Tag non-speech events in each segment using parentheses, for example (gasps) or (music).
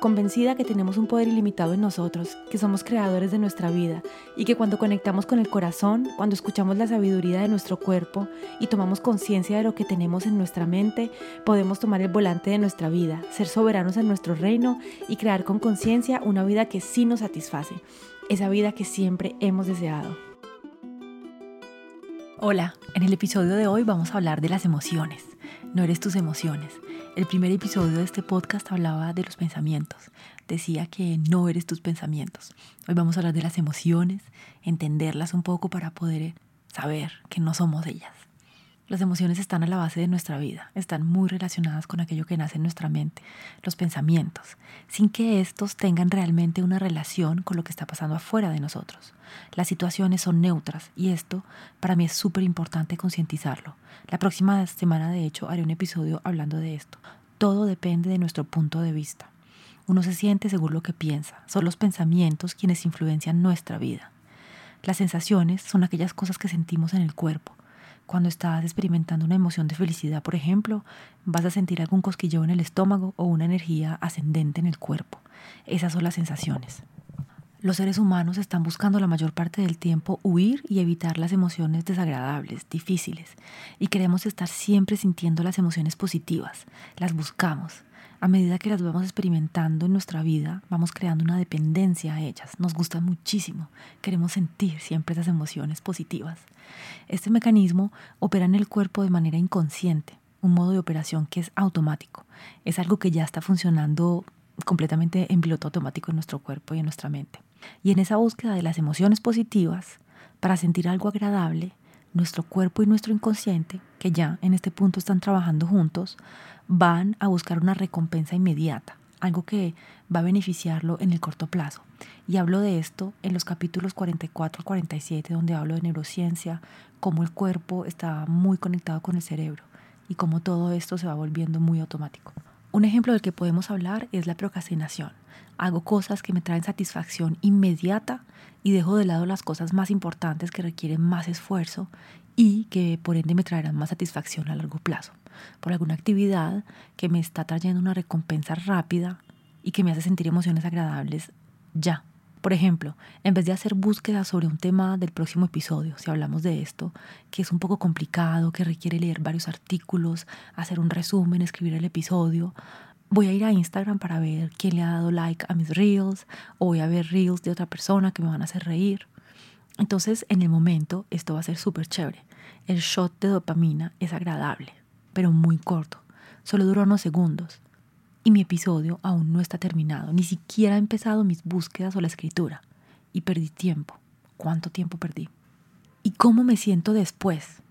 convencida que tenemos un poder ilimitado en nosotros, que somos creadores de nuestra vida y que cuando conectamos con el corazón, cuando escuchamos la sabiduría de nuestro cuerpo y tomamos conciencia de lo que tenemos en nuestra mente, podemos tomar el volante de nuestra vida, ser soberanos en nuestro reino y crear con conciencia una vida que sí nos satisface, esa vida que siempre hemos deseado. Hola, en el episodio de hoy vamos a hablar de las emociones. No eres tus emociones. El primer episodio de este podcast hablaba de los pensamientos. Decía que no eres tus pensamientos. Hoy vamos a hablar de las emociones, entenderlas un poco para poder saber que no somos ellas. Las emociones están a la base de nuestra vida, están muy relacionadas con aquello que nace en nuestra mente, los pensamientos, sin que estos tengan realmente una relación con lo que está pasando afuera de nosotros. Las situaciones son neutras y esto para mí es súper importante concientizarlo. La próxima semana, de hecho, haré un episodio hablando de esto. Todo depende de nuestro punto de vista. Uno se siente según lo que piensa, son los pensamientos quienes influencian nuestra vida. Las sensaciones son aquellas cosas que sentimos en el cuerpo cuando estás experimentando una emoción de felicidad, por ejemplo, vas a sentir algún cosquilleo en el estómago o una energía ascendente en el cuerpo. Esas son las sensaciones. Los seres humanos están buscando la mayor parte del tiempo huir y evitar las emociones desagradables, difíciles, y queremos estar siempre sintiendo las emociones positivas. Las buscamos. A medida que las vamos experimentando en nuestra vida, vamos creando una dependencia a ellas. Nos gustan muchísimo. Queremos sentir siempre esas emociones positivas. Este mecanismo opera en el cuerpo de manera inconsciente, un modo de operación que es automático. Es algo que ya está funcionando completamente en piloto automático en nuestro cuerpo y en nuestra mente. Y en esa búsqueda de las emociones positivas, para sentir algo agradable, nuestro cuerpo y nuestro inconsciente, que ya en este punto están trabajando juntos, van a buscar una recompensa inmediata, algo que va a beneficiarlo en el corto plazo. Y hablo de esto en los capítulos 44 al 47, donde hablo de neurociencia, cómo el cuerpo está muy conectado con el cerebro y cómo todo esto se va volviendo muy automático. Un ejemplo del que podemos hablar es la procrastinación. Hago cosas que me traen satisfacción inmediata y dejo de lado las cosas más importantes que requieren más esfuerzo y que por ende me traerán más satisfacción a largo plazo. Por alguna actividad que me está trayendo una recompensa rápida y que me hace sentir emociones agradables ya. Por ejemplo, en vez de hacer búsquedas sobre un tema del próximo episodio, si hablamos de esto, que es un poco complicado, que requiere leer varios artículos, hacer un resumen, escribir el episodio, voy a ir a Instagram para ver quién le ha dado like a mis reels o voy a ver reels de otra persona que me van a hacer reír. Entonces, en el momento, esto va a ser súper chévere. El shot de dopamina es agradable, pero muy corto. Solo dura unos segundos y mi episodio aún no está terminado. Ni siquiera he empezado mis búsquedas o la escritura. Y perdí tiempo. ¿Cuánto tiempo perdí? ¿Y cómo me siento después?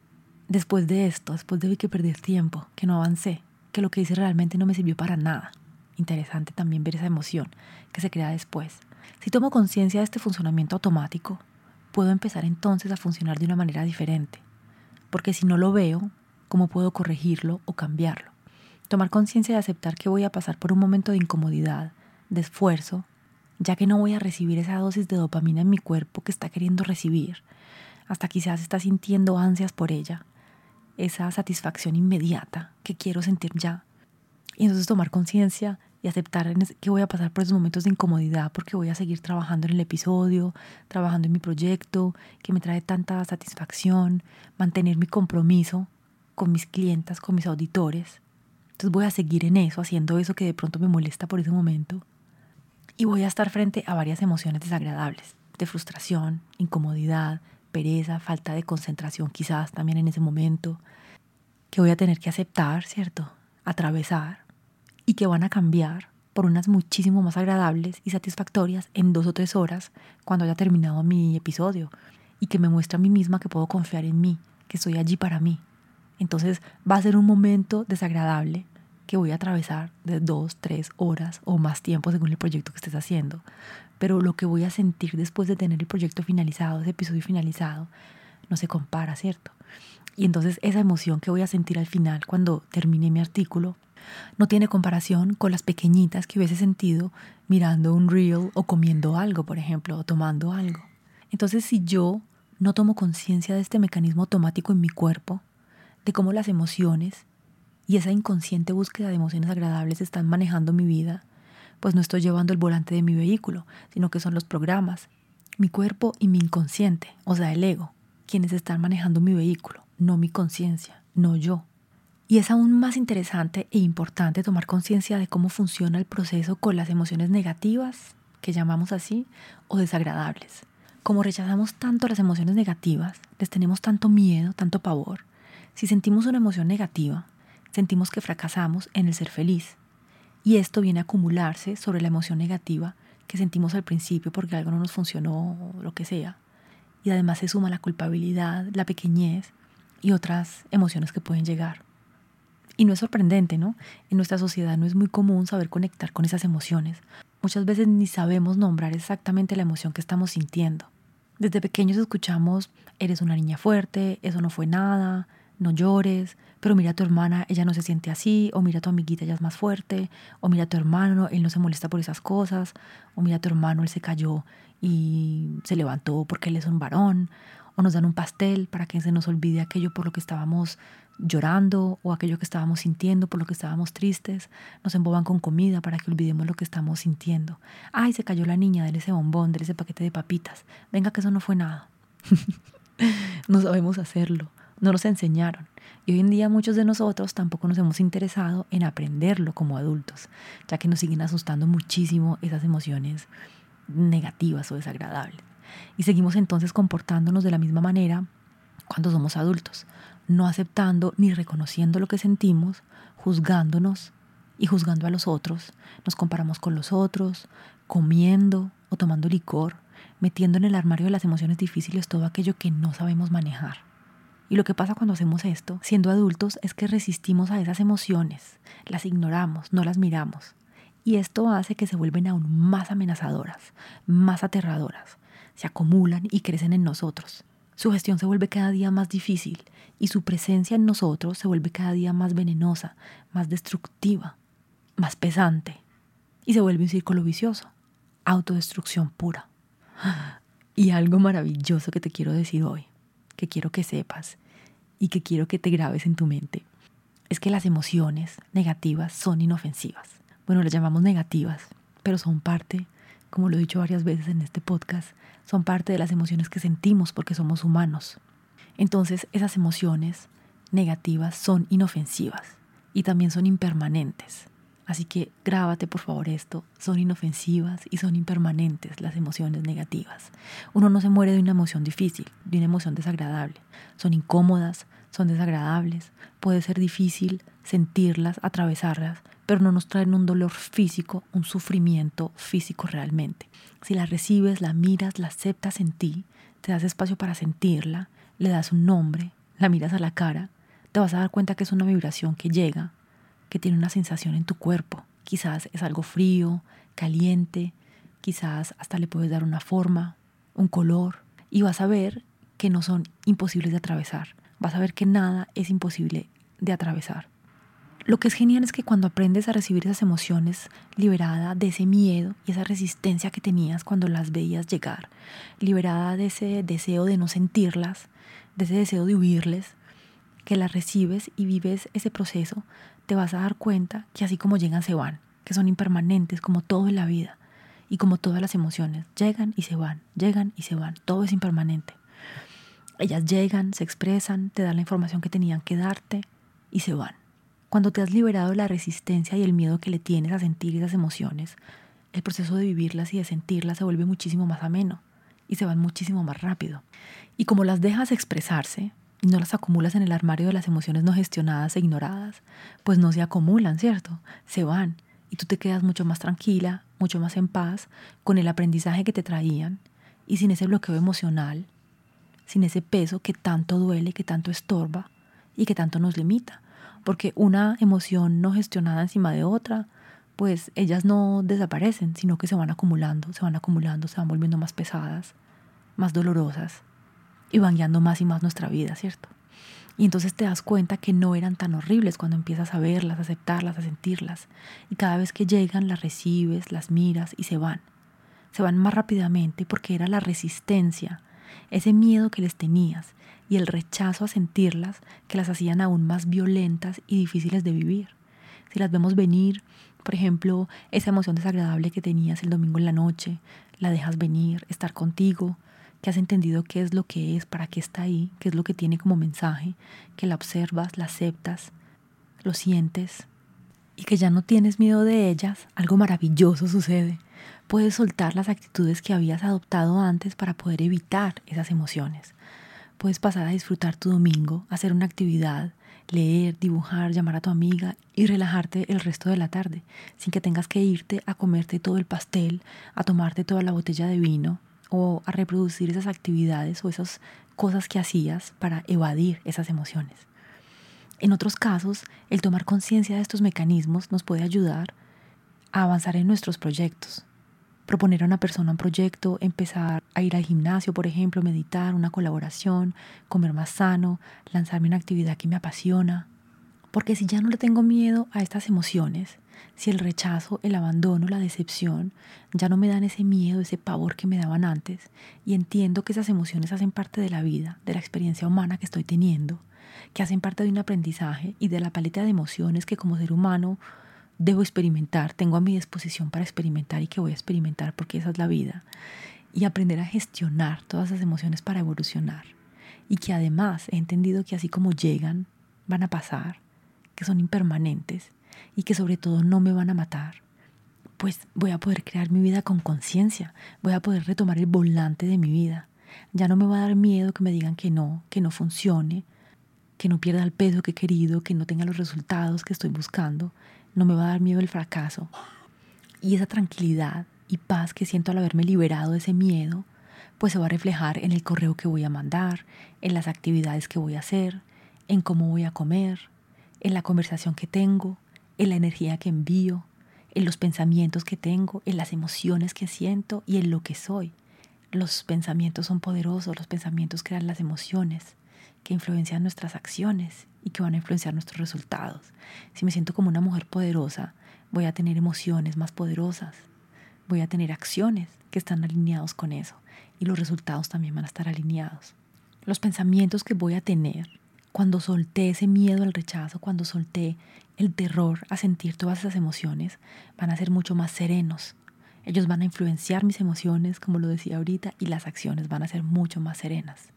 Después de esto, después de que perdí tiempo, que no avancé, que lo que hice realmente no me sirvió para nada. Interesante también ver esa emoción que se crea después. Si tomo conciencia de este funcionamiento automático, puedo empezar entonces a funcionar de una manera diferente. Porque si no lo veo, ¿cómo puedo corregirlo o cambiarlo? Tomar conciencia de aceptar que voy a pasar por un momento de incomodidad, de esfuerzo, ya que no voy a recibir esa dosis de dopamina en mi cuerpo que está queriendo recibir, hasta quizás está sintiendo ansias por ella, esa satisfacción inmediata que quiero sentir ya. Y entonces tomar conciencia y aceptar que voy a pasar por esos momentos de incomodidad porque voy a seguir trabajando en el episodio, trabajando en mi proyecto que me trae tanta satisfacción, mantener mi compromiso con mis clientas, con mis auditores entonces voy a seguir en eso, haciendo eso que de pronto me molesta por ese momento. Y voy a estar frente a varias emociones desagradables, de frustración, incomodidad, pereza, falta de concentración quizás también en ese momento, que voy a tener que aceptar, ¿cierto? Atravesar y que van a cambiar por unas muchísimo más agradables y satisfactorias en dos o tres horas cuando haya terminado mi episodio y que me muestra a mí misma que puedo confiar en mí, que estoy allí para mí, entonces va a ser un momento desagradable que voy a atravesar de dos, tres horas o más tiempo según el proyecto que estés haciendo. Pero lo que voy a sentir después de tener el proyecto finalizado, ese episodio finalizado, no se compara, ¿cierto? Y entonces esa emoción que voy a sentir al final cuando termine mi artículo no tiene comparación con las pequeñitas que hubiese sentido mirando un reel o comiendo algo, por ejemplo, o tomando algo. Entonces, si yo no tomo conciencia de este mecanismo automático en mi cuerpo, de cómo las emociones y esa inconsciente búsqueda de emociones agradables están manejando mi vida, pues no estoy llevando el volante de mi vehículo, sino que son los programas, mi cuerpo y mi inconsciente, o sea, el ego, quienes están manejando mi vehículo, no mi conciencia, no yo. Y es aún más interesante e importante tomar conciencia de cómo funciona el proceso con las emociones negativas, que llamamos así, o desagradables. Como rechazamos tanto las emociones negativas, les tenemos tanto miedo, tanto pavor, si sentimos una emoción negativa, sentimos que fracasamos en el ser feliz. Y esto viene a acumularse sobre la emoción negativa que sentimos al principio porque algo no nos funcionó lo que sea. Y además se suma la culpabilidad, la pequeñez y otras emociones que pueden llegar. Y no es sorprendente, ¿no? En nuestra sociedad no es muy común saber conectar con esas emociones. Muchas veces ni sabemos nombrar exactamente la emoción que estamos sintiendo. Desde pequeños escuchamos, eres una niña fuerte, eso no fue nada, no llores, pero mira a tu hermana, ella no se siente así, o mira a tu amiguita, ella es más fuerte, o mira a tu hermano, él no se molesta por esas cosas, o mira a tu hermano, él se cayó y se levantó porque él es un varón, o nos dan un pastel para que se nos olvide aquello por lo que estábamos llorando o aquello que estábamos sintiendo, por lo que estábamos tristes, nos emboban con comida para que olvidemos lo que estamos sintiendo. Ay, se cayó la niña, déle ese bombón, déle ese paquete de papitas. Venga que eso no fue nada. (laughs) no sabemos hacerlo, no nos enseñaron. Y hoy en día muchos de nosotros tampoco nos hemos interesado en aprenderlo como adultos, ya que nos siguen asustando muchísimo esas emociones negativas o desagradables. Y seguimos entonces comportándonos de la misma manera cuando somos adultos, no aceptando ni reconociendo lo que sentimos, juzgándonos y juzgando a los otros. Nos comparamos con los otros, comiendo o tomando licor, metiendo en el armario de las emociones difíciles todo aquello que no sabemos manejar. Y lo que pasa cuando hacemos esto, siendo adultos, es que resistimos a esas emociones, las ignoramos, no las miramos. Y esto hace que se vuelven aún más amenazadoras, más aterradoras, se acumulan y crecen en nosotros. Su gestión se vuelve cada día más difícil y su presencia en nosotros se vuelve cada día más venenosa, más destructiva, más pesante. Y se vuelve un círculo vicioso, autodestrucción pura. (gasps) Y algo maravilloso que te quiero decir hoy, que quiero que sepas y que quiero que te grabes en tu mente, es que las emociones negativas son inofensivas. Bueno, las llamamos negativas, pero son parte como lo he dicho varias veces en este podcast, son parte de las emociones que sentimos porque somos humanos. Entonces esas emociones negativas son inofensivas y también son impermanentes. Así que grábate por favor esto, son inofensivas y son impermanentes las emociones negativas. Uno no se muere de una emoción difícil, de una emoción desagradable. Son incómodas, son desagradables, puede ser difícil sentirlas, atravesarlas, pero no nos traen un dolor físico, un sufrimiento físico realmente. Si la recibes, la miras, la aceptas en ti, te das espacio para sentirla, le das un nombre, la miras a la cara, te vas a dar cuenta que es una vibración que llega, que tiene una sensación en tu cuerpo. Quizás es algo frío, caliente, quizás hasta le puedes dar una forma, un color, y vas a ver que no son imposibles de atravesar. Vas a ver que nada es imposible de atravesar. Lo que es genial es que cuando aprendes a recibir esas emociones liberada de ese miedo y esa resistencia que tenías cuando las veías llegar, liberada de ese deseo de no sentirlas, de ese deseo de huirles, que las recibes y vives ese proceso, te vas a dar cuenta que así como llegan se van, que son impermanentes como todo en la vida y como todas las emociones, llegan y se van, llegan y se van, todo es impermanente. Ellas llegan, se expresan, te dan la información que tenían que darte y se van. Cuando te has liberado de la resistencia y el miedo que le tienes a sentir esas emociones, el proceso de vivirlas y de sentirlas se vuelve muchísimo más ameno y se van muchísimo más rápido. Y como las dejas expresarse y no las acumulas en el armario de las emociones no gestionadas e ignoradas, pues no se acumulan, ¿cierto? Se van. Y tú te quedas mucho más tranquila, mucho más en paz con el aprendizaje que te traían y sin ese bloqueo emocional, sin ese peso que tanto duele, que tanto estorba y que tanto nos limita. Porque una emoción no gestionada encima de otra, pues ellas no desaparecen, sino que se van acumulando, se van acumulando, se van volviendo más pesadas, más dolorosas y van guiando más y más nuestra vida, ¿cierto? Y entonces te das cuenta que no eran tan horribles cuando empiezas a verlas, a aceptarlas, a sentirlas. Y cada vez que llegan las recibes, las miras y se van. Se van más rápidamente porque era la resistencia, ese miedo que les tenías y el rechazo a sentirlas que las hacían aún más violentas y difíciles de vivir. Si las vemos venir, por ejemplo, esa emoción desagradable que tenías el domingo en la noche, la dejas venir, estar contigo, que has entendido qué es lo que es, para qué está ahí, qué es lo que tiene como mensaje, que la observas, la aceptas, lo sientes y que ya no tienes miedo de ellas, algo maravilloso sucede. Puedes soltar las actitudes que habías adoptado antes para poder evitar esas emociones. Puedes pasar a disfrutar tu domingo, hacer una actividad, leer, dibujar, llamar a tu amiga y relajarte el resto de la tarde, sin que tengas que irte a comerte todo el pastel, a tomarte toda la botella de vino o a reproducir esas actividades o esas cosas que hacías para evadir esas emociones. En otros casos, el tomar conciencia de estos mecanismos nos puede ayudar a avanzar en nuestros proyectos. Proponer a una persona un proyecto, empezar a ir al gimnasio, por ejemplo, meditar, una colaboración, comer más sano, lanzarme una actividad que me apasiona. Porque si ya no le tengo miedo a estas emociones, si el rechazo, el abandono, la decepción ya no me dan ese miedo, ese pavor que me daban antes, y entiendo que esas emociones hacen parte de la vida, de la experiencia humana que estoy teniendo, que hacen parte de un aprendizaje y de la paleta de emociones que como ser humano debo experimentar, tengo a mi disposición para experimentar y que voy a experimentar porque esa es la vida, y aprender a gestionar todas esas emociones para evolucionar, y que además he entendido que así como llegan, van a pasar, que son impermanentes y que sobre todo no me van a matar, pues voy a poder crear mi vida con conciencia, voy a poder retomar el volante de mi vida. Ya no me va a dar miedo que me digan que no, que no funcione, que no pierda el peso que he querido, que no tenga los resultados que estoy buscando. No me va a dar miedo el fracaso. Y esa tranquilidad y paz que siento al haberme liberado de ese miedo, pues se va a reflejar en el correo que voy a mandar, en las actividades que voy a hacer, en cómo voy a comer, en la conversación que tengo, en la energía que envío, en los pensamientos que tengo, en las emociones que siento y en lo que soy. Los pensamientos son poderosos, los pensamientos crean las emociones que influencian nuestras acciones y que van a influenciar nuestros resultados. Si me siento como una mujer poderosa, voy a tener emociones más poderosas, voy a tener acciones que están alineados con eso y los resultados también van a estar alineados. Los pensamientos que voy a tener cuando solté ese miedo al rechazo, cuando solté el terror a sentir todas esas emociones, van a ser mucho más serenos. Ellos van a influenciar mis emociones, como lo decía ahorita, y las acciones van a ser mucho más serenas.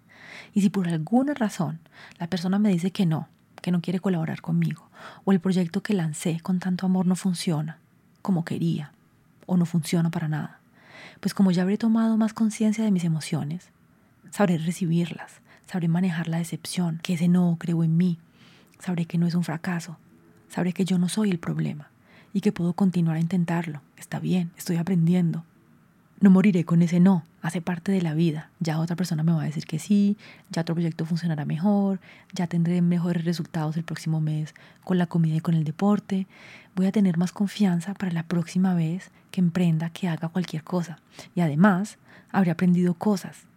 Y si por alguna razón la persona me dice que no, que no quiere colaborar conmigo, o el proyecto que lancé con tanto amor no funciona como quería, o no funciona para nada, pues como ya habré tomado más conciencia de mis emociones, sabré recibirlas, Sabré manejar la decepción, que ese no creo en mí. Sabré que no es un fracaso. Sabré que yo no soy el problema y que puedo continuar a intentarlo. Está bien, estoy aprendiendo. No moriré con ese no, hace parte de la vida. Ya otra persona me va a decir que sí, ya otro proyecto funcionará mejor, ya tendré mejores resultados el próximo mes con la comida y con el deporte. Voy a tener más confianza para la próxima vez que emprenda, que haga cualquier cosa. Y además, habré aprendido cosas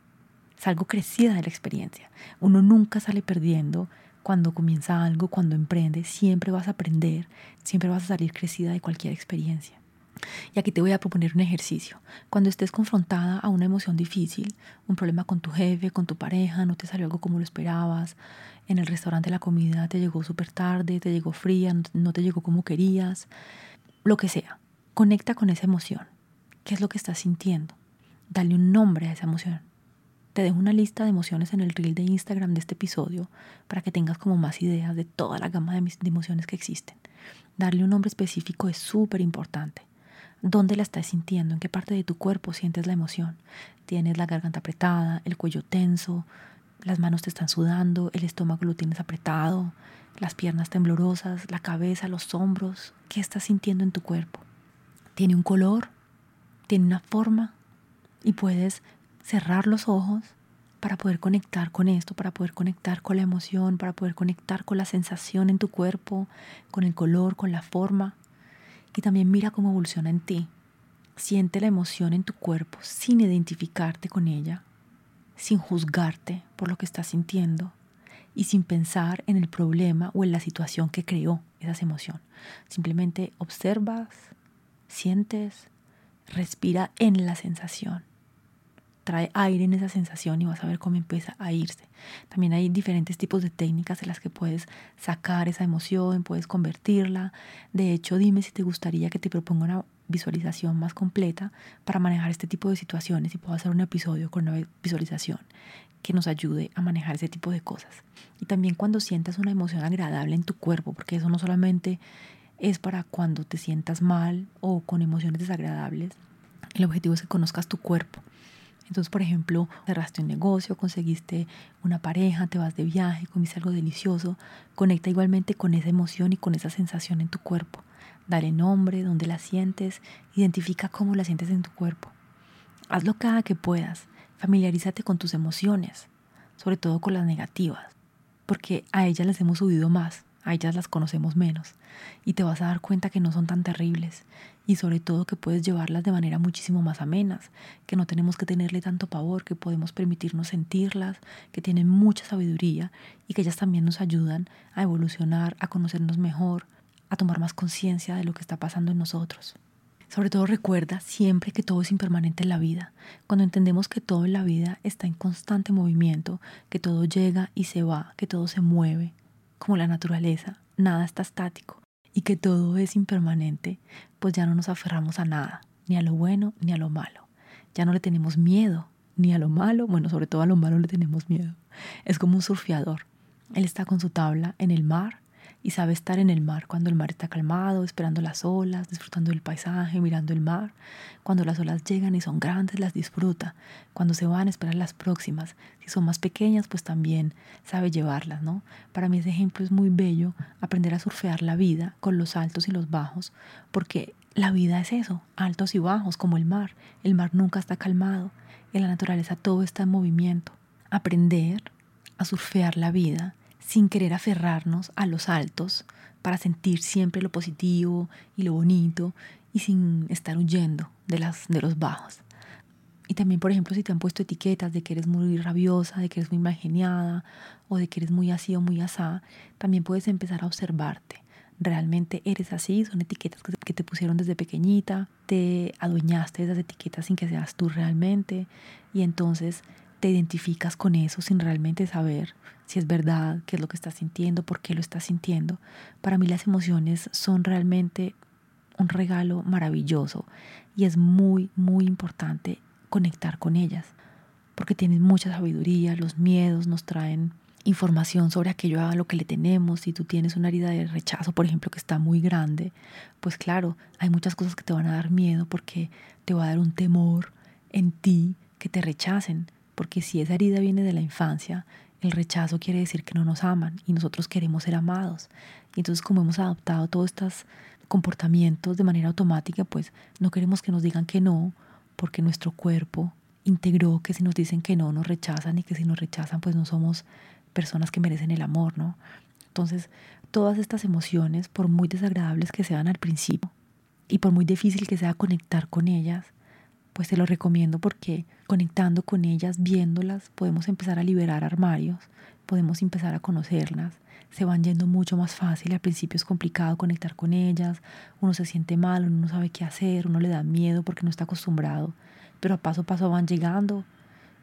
salgo crecida de la experiencia. Uno nunca sale perdiendo cuando comienza algo, cuando emprende, siempre vas a aprender, siempre vas a salir crecida de cualquier experiencia. Y aquí te voy a proponer un ejercicio. Cuando estés confrontada a una emoción difícil, un problema con tu jefe, con tu pareja, no te salió algo como lo esperabas, en el restaurante la comida te llegó súper tarde, te llegó fría, no te llegó como querías, lo que sea, conecta con esa emoción. ¿Qué es lo que estás sintiendo? Dale un nombre a esa emoción. Te dejo una lista de emociones en el reel de Instagram de este episodio para que tengas como más ideas de toda la gama de, emociones que existen. Darle un nombre específico es súper importante. ¿Dónde la estás sintiendo? ¿En qué parte de tu cuerpo sientes la emoción? ¿Tienes la garganta apretada, el cuello tenso, las manos te están sudando, el estómago lo tienes apretado, las piernas temblorosas, la cabeza, los hombros? ¿Qué estás sintiendo en tu cuerpo? ¿Tiene un color? ¿Tiene una forma? Y puedes cerrar los ojos para poder conectar con esto, para poder conectar con la emoción, para poder conectar con la sensación en tu cuerpo, con el color, con la forma. Y también mira cómo evoluciona en ti. Siente la emoción en tu cuerpo sin identificarte con ella, sin juzgarte por lo que estás sintiendo. y sin pensar en el problema o en la situación que creó esa emoción. Simplemente observas, sientes, respira en la sensación. Trae aire en esa sensación y vas a ver cómo empieza a irse. También hay diferentes tipos de técnicas en las que puedes sacar esa emoción, puedes convertirla. De hecho, dime si te gustaría que te proponga una visualización más completa para manejar este tipo de situaciones y puedo hacer un episodio con una visualización que nos ayude a manejar ese tipo de cosas. Y también cuando sientas una emoción agradable en tu cuerpo, porque eso no solamente es para cuando te sientas mal o con emociones desagradables, el objetivo es que conozcas tu cuerpo. Entonces, por ejemplo, cerraste un negocio, conseguiste una pareja, te vas de viaje, comiste algo delicioso, conecta igualmente con esa emoción y con esa sensación en tu cuerpo. Dale nombre, dónde la sientes, identifica cómo la sientes en tu cuerpo. Hazlo cada que puedas. Familiarízate con tus emociones, sobre todo con las negativas, porque a ellas les hemos subido más, a ellas las conocemos menos y te vas a dar cuenta que no son tan terribles y sobre todo que puedes llevarlas de manera muchísimo más amenas, que no tenemos que tenerle tanto pavor, que podemos permitirnos sentirlas, que tienen mucha sabiduría y que ellas también nos ayudan a evolucionar, a conocernos mejor, a tomar más conciencia de lo que está pasando en nosotros. Sobre todo recuerda siempre que todo es impermanente en la vida. Cuando entendemos que todo en la vida está en constante movimiento, que todo llega y se va, que todo se mueve, como la naturaleza, nada está estático y que todo es impermanente, pues ya no nos aferramos a nada, ni a lo bueno ni a lo malo. Ya no le tenemos miedo ni a lo malo, bueno, sobre todo a lo malo le tenemos miedo. Es como un surfeador. Él está con su tabla en el mar y sabe estar en el mar cuando el mar está calmado, esperando las olas, disfrutando del paisaje, mirando el mar. Cuando las olas llegan y son grandes, las disfruta. Cuando se van, espera las próximas. Si son más pequeñas, pues también sabe llevarlas, ¿no? Para mí ese ejemplo es muy bello, aprender a surfear la vida con los altos y los bajos, porque la vida es eso, altos y bajos, como el mar. El mar nunca está calmado. En la naturaleza todo está en movimiento. Aprender a surfear la vida sin querer aferrarnos a los altos para sentir siempre lo positivo y lo bonito y sin estar huyendo de, las, de los bajos. Y también, por ejemplo, si te han puesto etiquetas de que eres muy rabiosa, de que eres muy mal geniada o de que eres muy así o muy asá, también puedes empezar a observarte. ¿Realmente eres así? Son etiquetas que te pusieron desde pequeñita, te adueñaste de esas etiquetas sin que seas tú realmente y entonces te identificas con eso sin realmente saber si es verdad, qué es lo que estás sintiendo, por qué lo estás sintiendo. Para mí las emociones son realmente un regalo maravilloso y es muy, muy importante conectar con ellas porque tienen mucha sabiduría, los miedos nos traen información sobre aquello a lo que le tenemos. Si tú tienes una herida de rechazo, por ejemplo, que está muy grande, pues claro, hay muchas cosas que te van a dar miedo porque te va a dar un temor en ti que te rechacen porque si esa herida viene de la infancia, el rechazo quiere decir que no nos aman y nosotros queremos ser amados. Y entonces como hemos adoptado todos estos comportamientos de manera automática, pues no queremos que nos digan que no, porque nuestro cuerpo integró que si nos dicen que no, nos rechazan y que si nos rechazan, pues no somos personas que merecen el amor, ¿no? Entonces, todas estas emociones, por muy desagradables que sean al principio y por muy difícil que sea conectar con ellas, pues te lo recomiendo porque conectando con ellas, viéndolas, podemos empezar a liberar armarios, podemos empezar a conocerlas, se van yendo mucho más fácil, al principio es complicado conectar con ellas, uno se siente mal, uno no sabe qué hacer, uno le da miedo porque no está acostumbrado, pero a paso a paso van llegando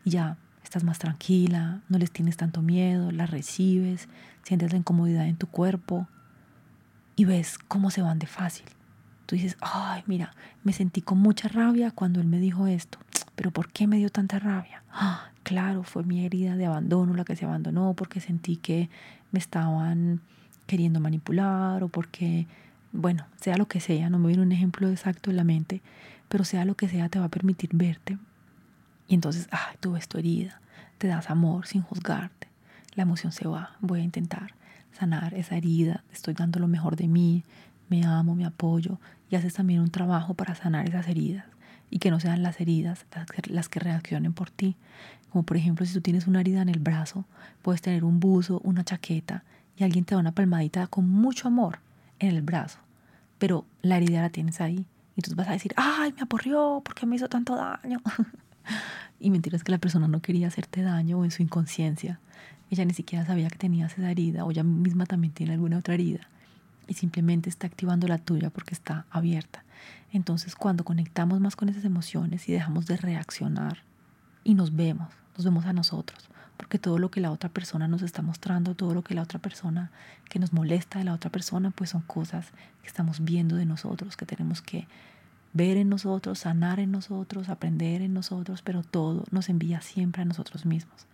y ya estás más tranquila, no les tienes tanto miedo, las recibes, sientes la incomodidad en tu cuerpo y ves cómo se van de fácil. Tú dices, ay, mira, me sentí con mucha rabia cuando él me dijo esto, pero ¿por qué me dio tanta rabia? Ah, claro, fue mi herida de abandono la que se abandonó porque sentí que me estaban queriendo manipular o porque, bueno, sea lo que sea, no me viene un ejemplo exacto en la mente, pero sea lo que sea, te va a permitir verte. Y entonces, ay, tú ves tu herida, te das amor sin juzgarte, la emoción se va, voy a intentar sanar esa herida, estoy dando lo mejor de mí, me amo, me apoyo y haces también un trabajo para sanar esas heridas y que no sean las heridas las que, reaccionen por ti. Como por ejemplo, si tú tienes una herida en el brazo, puedes tener un buzo, una chaqueta y alguien te da una palmadita con mucho amor en el brazo, pero la herida la tienes ahí. Y tú vas a decir, ay, me aporrió, ¿por qué me hizo tanto daño? (laughs) y mentiras que la persona no quería hacerte daño o en su inconsciencia. Ella ni siquiera sabía que tenías esa herida o ella misma también tiene alguna otra herida y simplemente está activando la tuya porque está abierta. Entonces cuando conectamos más con esas emociones y dejamos de reaccionar y nos vemos, nos vemos a nosotros, porque todo lo que la otra persona nos está mostrando, todo lo que la otra persona que nos molesta de la otra persona, pues son cosas que estamos viendo de nosotros, que tenemos que ver en nosotros, sanar en nosotros, aprender en nosotros, pero todo nos envía siempre a nosotros mismos.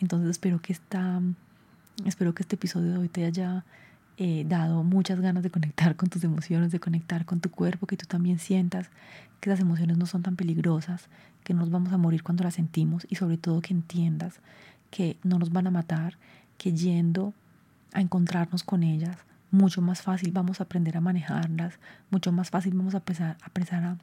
Entonces espero que esta, espero que este episodio de hoy te haya eh, dado muchas ganas de conectar con tus emociones, de conectar con tu cuerpo, que tú también sientas que las emociones no son tan peligrosas, que no nos vamos a morir cuando las sentimos y sobre todo que entiendas que no nos van a matar, que yendo a encontrarnos con ellas, mucho más fácil vamos a aprender a manejarlas, mucho más fácil vamos a empezar, a, empezar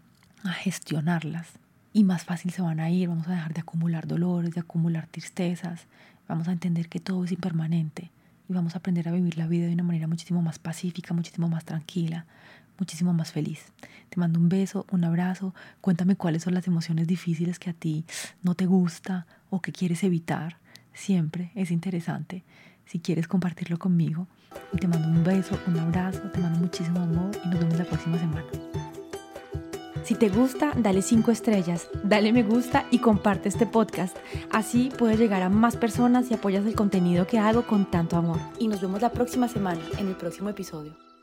a gestionarlas y más fácil se van a ir, vamos a dejar de acumular dolores, de acumular tristezas, vamos a entender que todo es impermanente y vamos a aprender a vivir la vida de una manera muchísimo más pacífica, muchísimo más tranquila, muchísimo más feliz. Te mando un beso, un abrazo. Cuéntame cuáles son las emociones difíciles que a ti no te gusta o que quieres evitar. Siempre es interesante si quieres compartirlo conmigo. Y te mando un beso, un abrazo, te mando muchísimo amor y nos vemos la próxima semana. Si te gusta, dale 5 estrellas, dale me gusta y comparte este podcast. Así puedes llegar a más personas y apoyas el contenido que hago con tanto amor. Y nos vemos la próxima semana en el próximo episodio.